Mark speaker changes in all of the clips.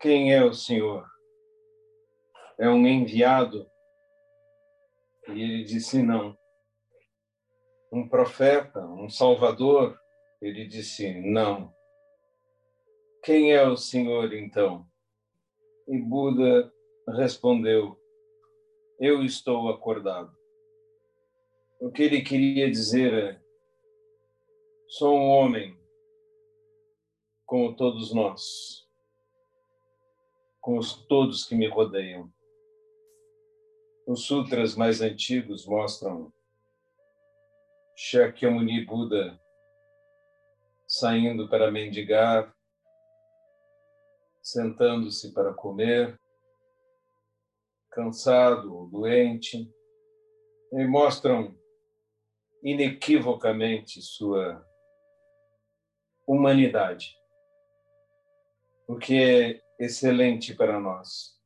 Speaker 1: Quem é o Senhor? É um enviado? E ele disse: Não. Um profeta, um salvador? Ele disse: Não. Quem é o Senhor então? E Buda respondeu: Eu estou acordado. O que ele queria dizer é: sou um homem como todos nós com os todos que me rodeiam. Os sutras mais antigos mostram Shakyamuni Buda saindo para mendigar, sentando-se para comer, cansado, doente, e mostram inequivocamente sua humanidade. Porque excelente para nós.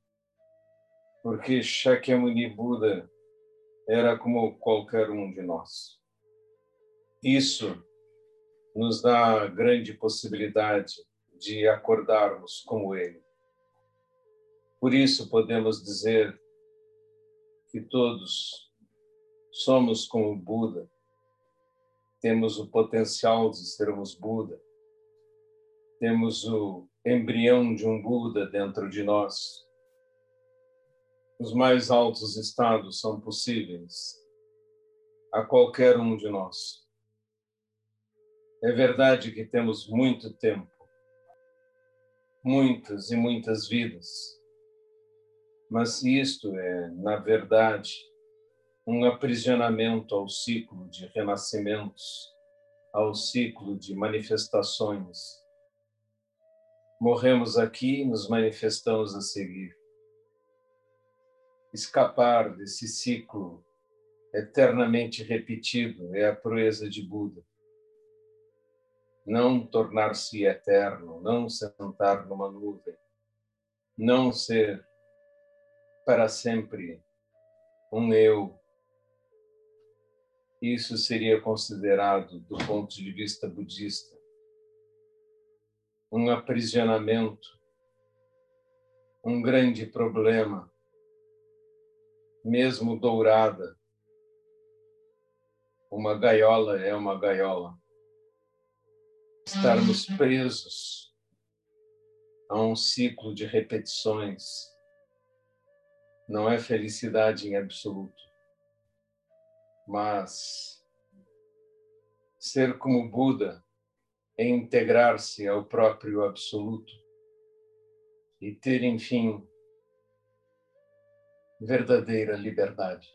Speaker 1: Porque Shakyamuni Buda era como qualquer um de nós. Isso nos dá grande possibilidade de acordarmos como ele. Por isso podemos dizer que todos somos como Buda, temos o potencial de sermos Buda, temos o embrião de um Buda dentro de nós. Os mais altos estados são possíveis a qualquer um de nós. É verdade que temos muito tempo, muitas e muitas vidas, mas isto é, na verdade, um aprisionamento ao ciclo de renascimentos, ao ciclo de manifestações Morremos aqui e nos manifestamos a seguir. Escapar desse ciclo eternamente repetido é a proeza de Buda. Não tornar-se eterno, não sentar numa nuvem, não ser para sempre um eu. Isso seria considerado, do ponto de vista budista, um aprisionamento, um grande problema, mesmo dourada. Uma gaiola é uma gaiola. Estarmos presos a um ciclo de repetições não é felicidade em absoluto, mas ser como Buda em integrar-se ao próprio absoluto e ter, enfim, verdadeira liberdade.